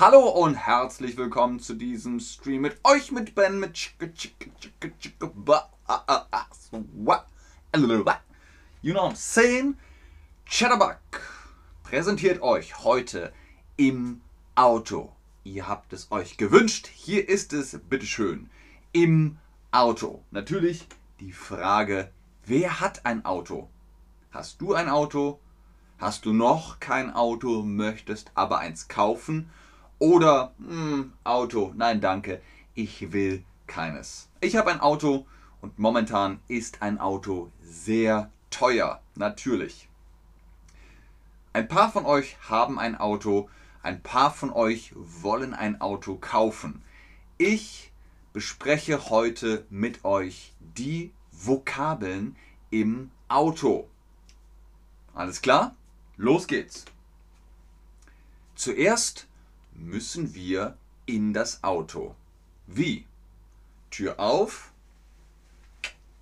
Hallo und herzlich willkommen zu diesem Stream mit euch, mit Ben, mit. You know I'm saying? Chatterbug präsentiert euch heute im Auto. Ihr habt es euch gewünscht. Hier ist es, bitteschön, im Auto. Natürlich die Frage, wer hat ein Auto? Hast du ein Auto? Hast du noch kein Auto, möchtest aber eins kaufen? Oder hm, Auto, nein danke, ich will keines. Ich habe ein Auto und momentan ist ein Auto sehr teuer, natürlich. Ein paar von euch haben ein Auto, ein paar von euch wollen ein Auto kaufen. Ich bespreche heute mit euch die Vokabeln im Auto. Alles klar? Los geht's. Zuerst müssen wir in das Auto. Wie? Tür auf,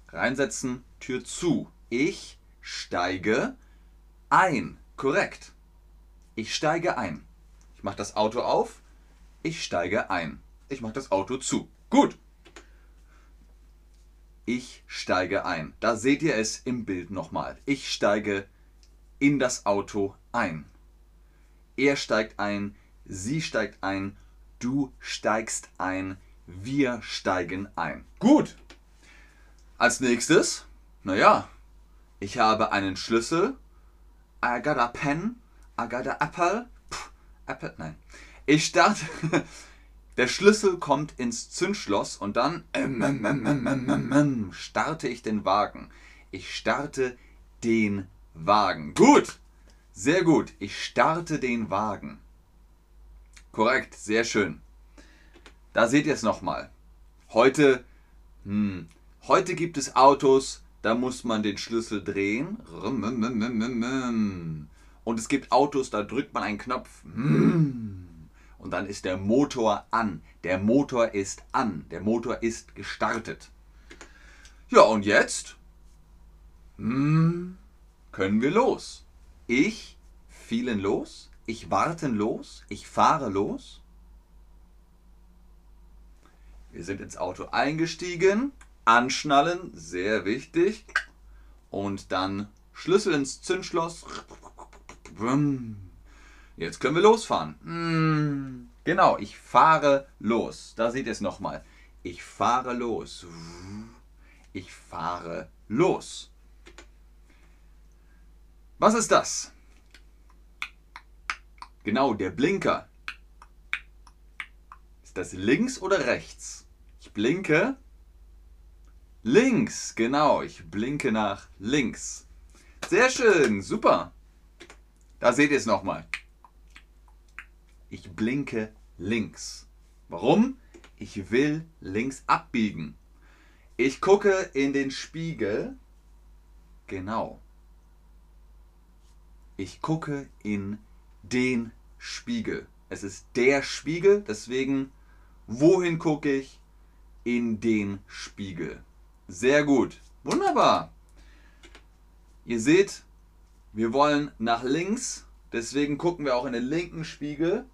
reinsetzen, Tür zu. Ich steige ein. Korrekt. Ich steige ein. Ich mache das Auto auf. Ich steige ein. Ich mache das Auto zu. Gut. Ich steige ein. Da seht ihr es im Bild nochmal. Ich steige in das Auto ein. Er steigt ein. Sie steigt ein. Du steigst ein. Wir steigen ein. Gut. Als nächstes, naja, ich habe einen Schlüssel. I got a pen. I got a apple. Puh, apple, nein. Ich starte. Der Schlüssel kommt ins Zündschloss und dann ähm, ähm, ähm, starte ich den Wagen. Ich starte den Wagen. Gut. Sehr gut. Ich starte den Wagen. Korrekt. Sehr schön. Da seht ihr es nochmal. Heute, hm, heute gibt es Autos, da muss man den Schlüssel drehen. Und es gibt Autos, da drückt man einen Knopf. Und dann ist der Motor an. Der Motor ist an. Der Motor ist gestartet. Ja, und jetzt können wir los. Ich fielen los. Ich warten los. Ich fahre los. Wir sind ins Auto eingestiegen. Anschnallen, sehr wichtig. Und dann Schlüssel ins Zündschloss. Jetzt können wir losfahren. Genau, ich fahre los. Da seht ihr es nochmal. Ich fahre los. Ich fahre los. Was ist das? Genau, der Blinker. Ist das links oder rechts? Ich blinke. Links, genau. Ich blinke nach links. Sehr schön, super. Da seht ihr es nochmal. Ich blinke links. Warum? Ich will links abbiegen. Ich gucke in den Spiegel. Genau. Ich gucke in den Spiegel. Es ist der Spiegel, deswegen, wohin gucke ich? in den Spiegel. Sehr gut. Wunderbar. Ihr seht, wir wollen nach links, deswegen gucken wir auch in den linken Spiegel.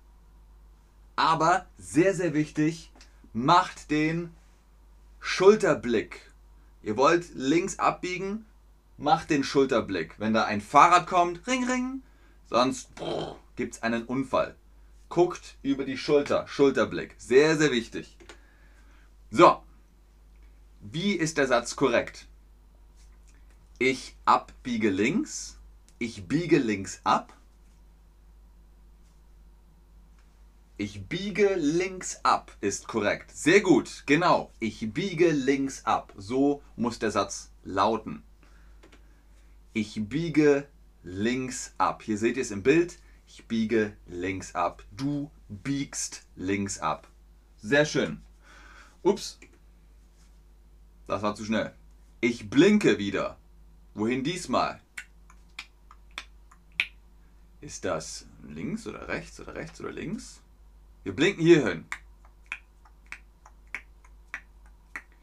Aber sehr, sehr wichtig, macht den Schulterblick. Ihr wollt links abbiegen, macht den Schulterblick. Wenn da ein Fahrrad kommt, ring, ring, sonst gibt es einen Unfall. Guckt über die Schulter, Schulterblick. Sehr, sehr wichtig. So, wie ist der Satz korrekt? Ich abbiege links, ich biege links ab, ich biege links ab ist korrekt. Sehr gut, genau. Ich biege links ab. So muss der Satz lauten. Ich biege links ab. Hier seht ihr es im Bild. Ich biege links ab. Du biegst links ab. Sehr schön. Ups. Das war zu schnell. Ich blinke wieder. Wohin diesmal? Ist das links oder rechts oder rechts oder links? Wir blinken hier hin.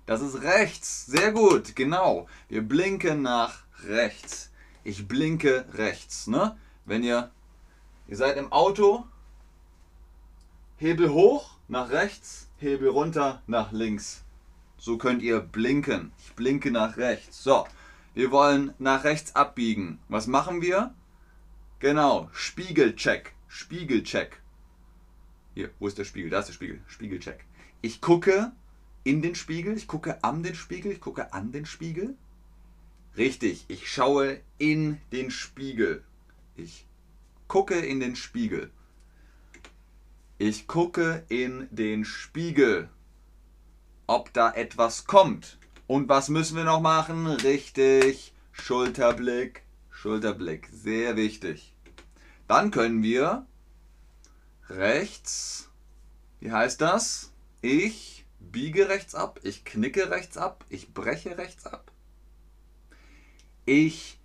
Das ist rechts. Sehr gut, genau. Wir blinken nach rechts. Ich blinke rechts. Ne? Wenn ihr, ihr seid im Auto, Hebel hoch nach rechts, Hebel runter nach links. So könnt ihr blinken. Ich blinke nach rechts. So, wir wollen nach rechts abbiegen. Was machen wir? Genau, Spiegelcheck. Spiegelcheck. Hier, wo ist der Spiegel? Da ist der Spiegel. Spiegelcheck. Ich gucke in den Spiegel, ich gucke an den Spiegel, ich gucke an den Spiegel. Richtig, ich schaue in den Spiegel. Ich gucke in den Spiegel. Ich gucke in den Spiegel, ob da etwas kommt. Und was müssen wir noch machen? Richtig, Schulterblick, Schulterblick, sehr wichtig. Dann können wir rechts, wie heißt das? Ich biege rechts ab, ich knicke rechts ab, ich breche rechts ab. Ich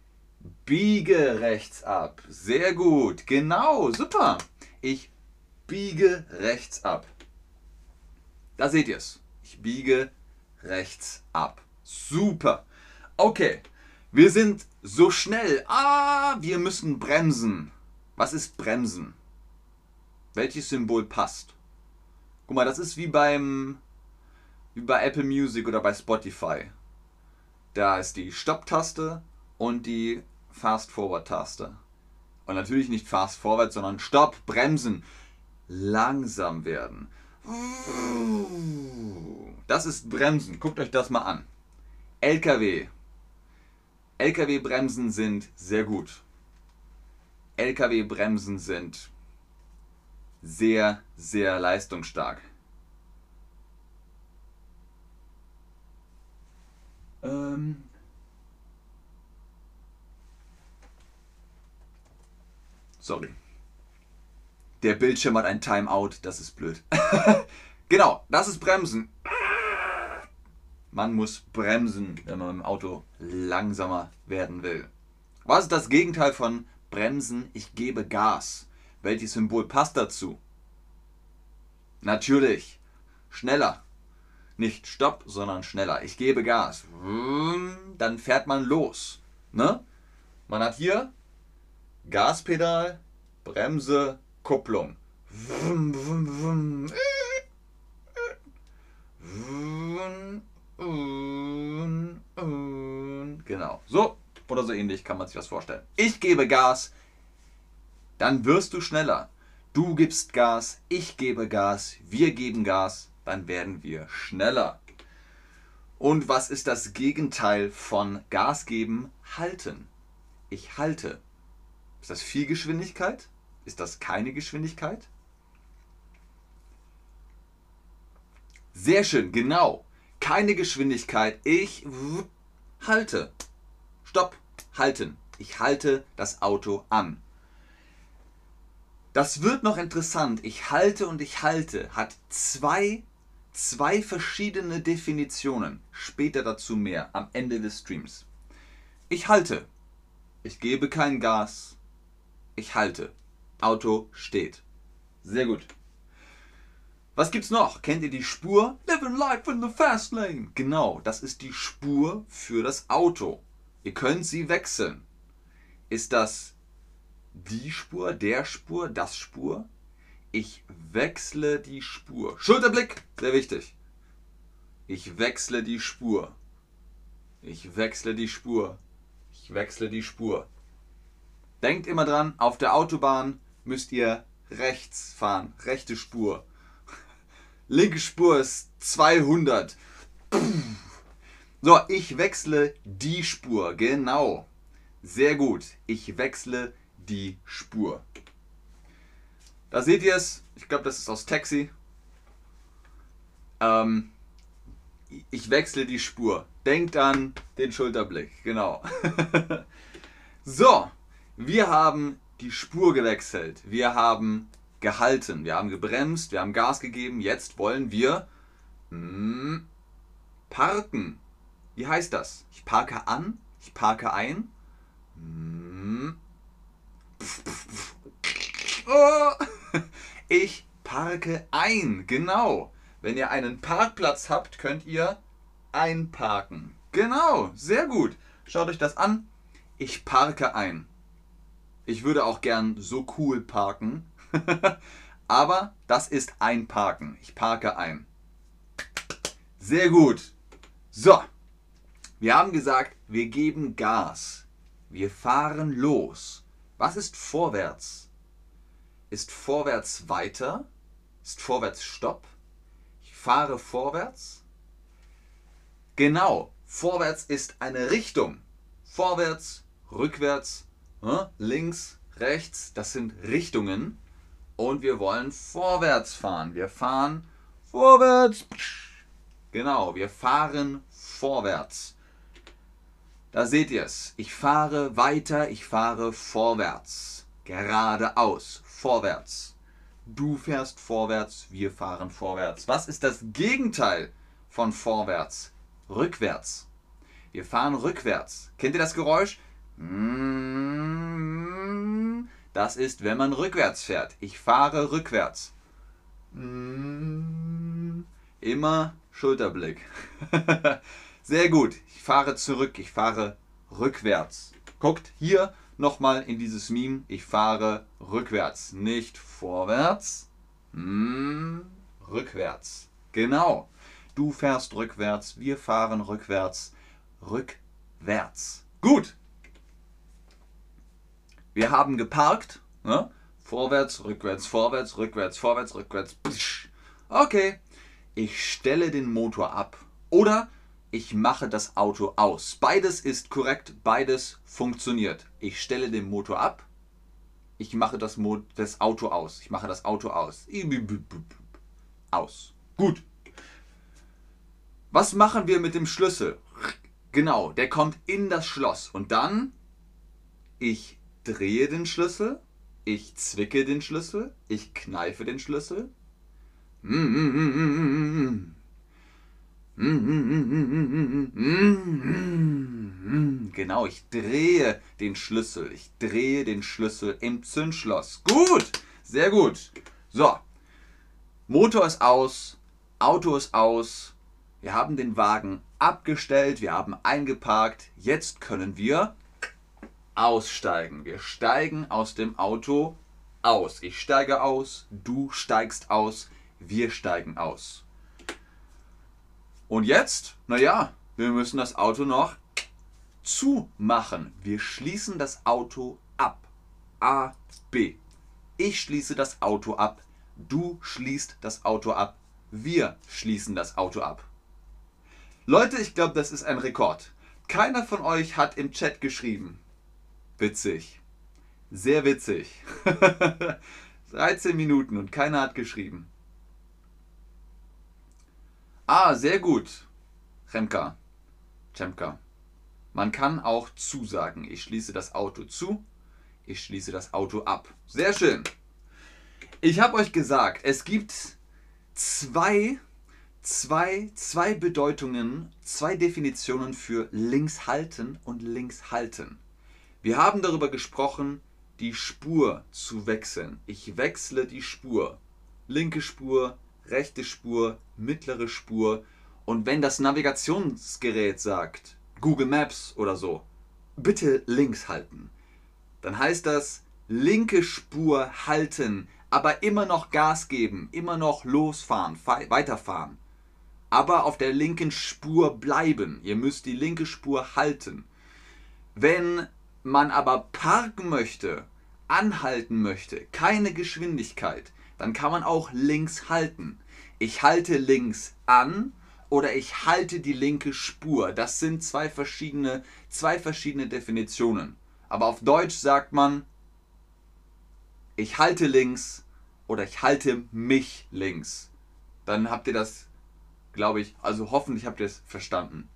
biege rechts ab. Sehr gut, genau, super. Ich biege rechts ab. Da seht ihr es. Ich biege rechts ab. Super. Okay, wir sind so schnell. Ah, wir müssen bremsen. Was ist bremsen? Welches Symbol passt? Guck mal, das ist wie beim wie bei Apple Music oder bei Spotify. Da ist die Stopp-Taste und die Fast-Forward-Taste. Und natürlich nicht Fast Forward, sondern Stopp, Bremsen langsam werden. Das ist Bremsen. Guckt euch das mal an. LKW. LKW-Bremsen sind sehr gut. LKW-Bremsen sind sehr, sehr leistungsstark. Ähm Sorry. Der Bildschirm hat ein Timeout, das ist blöd. genau, das ist Bremsen. Man muss bremsen, wenn man im Auto langsamer werden will. Was ist das Gegenteil von Bremsen? Ich gebe Gas. Welches Symbol passt dazu? Natürlich. Schneller. Nicht Stopp, sondern schneller. Ich gebe Gas. Dann fährt man los. Ne? Man hat hier Gaspedal, Bremse, Kupplung. Genau. So oder so ähnlich kann man sich das vorstellen. Ich gebe Gas, dann wirst du schneller. Du gibst Gas, ich gebe Gas, wir geben Gas, dann werden wir schneller. Und was ist das Gegenteil von Gas geben? Halten. Ich halte. Ist das viel Geschwindigkeit? Ist das keine Geschwindigkeit? Sehr schön, genau. Keine Geschwindigkeit. Ich halte. Stopp, halten. Ich halte das Auto an. Das wird noch interessant. Ich halte und ich halte hat zwei, zwei verschiedene Definitionen. Später dazu mehr am Ende des Streams. Ich halte. Ich gebe kein Gas. Ich halte. Auto steht. Sehr gut. Was gibt's noch? Kennt ihr die Spur? Living life in the fast lane. Genau, das ist die Spur für das Auto. Ihr könnt sie wechseln. Ist das die Spur, der Spur, das Spur? Ich wechsle die Spur. Schulterblick, sehr wichtig. Ich wechsle die Spur. Ich wechsle die Spur. Ich wechsle die Spur. Denkt immer dran, auf der Autobahn müsst ihr rechts fahren. Rechte Spur. Linke Spur ist 200. So, ich wechsle die Spur. Genau. Sehr gut. Ich wechsle die Spur. Da seht ihr es. Ich glaube, das ist aus Taxi. Ähm, ich wechsle die Spur. Denkt an den Schulterblick. Genau. so, wir haben die Spur gewechselt. Wir haben gehalten. Wir haben gebremst. Wir haben Gas gegeben. Jetzt wollen wir mm, parken. Wie heißt das? Ich parke an. Ich parke ein. Mm, oh, ich parke ein. Genau. Wenn ihr einen Parkplatz habt, könnt ihr einparken. Genau. Sehr gut. Schaut euch das an. Ich parke ein. Ich würde auch gern so cool parken. Aber das ist einparken. Ich parke ein. Sehr gut. So. Wir haben gesagt, wir geben Gas. Wir fahren los. Was ist vorwärts? Ist vorwärts weiter? Ist vorwärts Stopp? Ich fahre vorwärts? Genau, vorwärts ist eine Richtung. Vorwärts, rückwärts, links, rechts, das sind Richtungen. Und wir wollen vorwärts fahren. Wir fahren vorwärts. Genau, wir fahren vorwärts. Da seht ihr es. Ich fahre weiter, ich fahre vorwärts. Geradeaus, vorwärts. Du fährst vorwärts, wir fahren vorwärts. Was ist das Gegenteil von vorwärts? Rückwärts. Wir fahren rückwärts. Kennt ihr das Geräusch? Das ist, wenn man rückwärts fährt. Ich fahre rückwärts. Immer Schulterblick. Sehr gut. Ich fahre zurück. Ich fahre rückwärts. Guckt hier nochmal in dieses Meme. Ich fahre rückwärts. Nicht vorwärts. rückwärts. Genau. Du fährst rückwärts. Wir fahren rückwärts. Rückwärts. Gut. Wir haben geparkt. Ne? Vorwärts, rückwärts, vorwärts, rückwärts, vorwärts, rückwärts. Okay. Ich stelle den Motor ab. Oder ich mache das Auto aus. Beides ist korrekt, beides funktioniert. Ich stelle den Motor ab. Ich mache das, Mo das Auto aus. Ich mache das Auto aus. Aus. Gut. Was machen wir mit dem Schlüssel? Genau, der kommt in das Schloss. Und dann, ich drehe den Schlüssel, ich zwicke den Schlüssel, ich kneife den Schlüssel. Genau, ich drehe den Schlüssel. Ich drehe den Schlüssel im Zündschloss. Gut, sehr gut. So, Motor ist aus, Auto ist aus. Wir haben den Wagen abgestellt, wir haben eingeparkt. Jetzt können wir aussteigen. Wir steigen aus dem Auto aus. Ich steige aus, du steigst aus, wir steigen aus. Und jetzt, naja, wir müssen das Auto noch zumachen. Wir schließen das Auto ab. A, B. Ich schließe das Auto ab. Du schließt das Auto ab. Wir schließen das Auto ab. Leute, ich glaube, das ist ein Rekord. Keiner von euch hat im Chat geschrieben. Witzig. Sehr witzig. 13 Minuten und keiner hat geschrieben. Ah, sehr gut. Remka. Chemka. Man kann auch zusagen. Ich schließe das Auto zu. Ich schließe das Auto ab. Sehr schön. Ich habe euch gesagt, es gibt zwei, zwei, zwei Bedeutungen, zwei Definitionen für links halten und links halten. Wir haben darüber gesprochen, die Spur zu wechseln. Ich wechsle die Spur. Linke Spur, rechte Spur, mittlere Spur. Und wenn das Navigationsgerät sagt, Google Maps oder so, bitte links halten, dann heißt das linke Spur halten, aber immer noch Gas geben, immer noch losfahren, weiterfahren. Aber auf der linken Spur bleiben. Ihr müsst die linke Spur halten. Wenn man aber parken möchte, anhalten möchte, keine Geschwindigkeit, dann kann man auch links halten. Ich halte links an oder ich halte die linke Spur. Das sind zwei verschiedene, zwei verschiedene Definitionen. Aber auf Deutsch sagt man, ich halte links oder ich halte mich links. Dann habt ihr das, glaube ich, also hoffentlich habt ihr es verstanden.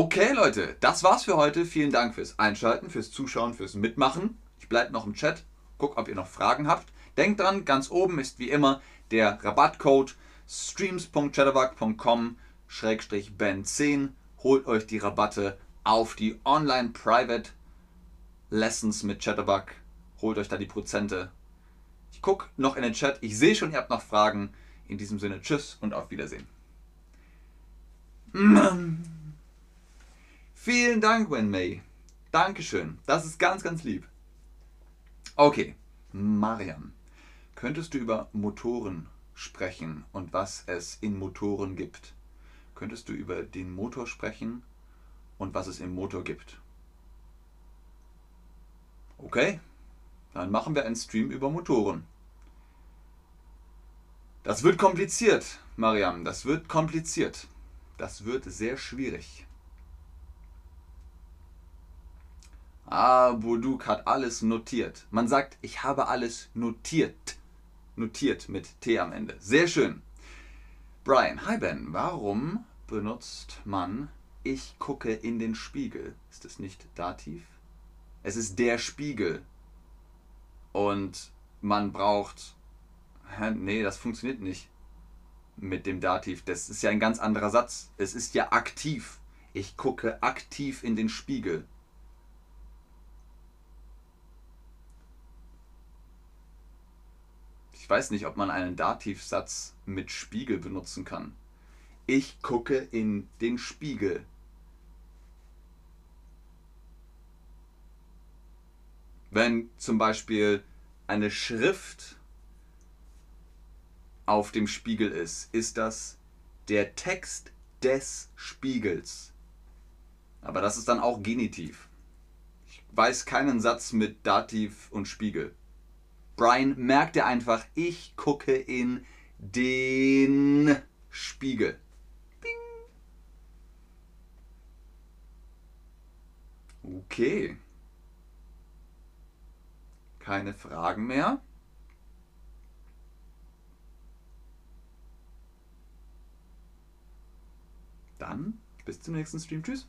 Okay, Leute, das war's für heute. Vielen Dank fürs Einschalten, fürs Zuschauen, fürs Mitmachen. Ich bleibe noch im Chat, guck, ob ihr noch Fragen habt. Denkt dran, ganz oben ist wie immer der Rabattcode streams.chatterbug.com-ben10. Holt euch die Rabatte auf die Online Private Lessons mit Chatterbug. Holt euch da die Prozente. Ich gucke noch in den Chat. Ich sehe schon, ihr habt noch Fragen. In diesem Sinne, tschüss und auf Wiedersehen. Vielen Dank, Wen May. Dankeschön. Das ist ganz, ganz lieb. Okay. Mariam, könntest du über Motoren sprechen und was es in Motoren gibt? Könntest du über den Motor sprechen und was es im Motor gibt? Okay, dann machen wir einen Stream über Motoren. Das wird kompliziert, Mariam, das wird kompliziert. Das wird sehr schwierig. Ah, Buduk hat alles notiert. Man sagt, ich habe alles notiert. Notiert mit T am Ende. Sehr schön. Brian, hi Ben, warum benutzt man ich gucke in den Spiegel? Ist es nicht Dativ? Es ist der Spiegel. Und man braucht. Hä, nee, das funktioniert nicht mit dem Dativ. Das ist ja ein ganz anderer Satz. Es ist ja aktiv. Ich gucke aktiv in den Spiegel. Ich weiß nicht, ob man einen Dativsatz mit Spiegel benutzen kann. Ich gucke in den Spiegel. Wenn zum Beispiel eine Schrift auf dem Spiegel ist, ist das der Text des Spiegels. Aber das ist dann auch Genitiv. Ich weiß keinen Satz mit Dativ und Spiegel. Brian merkte einfach, ich gucke in den Spiegel. Bing. Okay. Keine Fragen mehr. Dann bis zum nächsten Stream. Tschüss.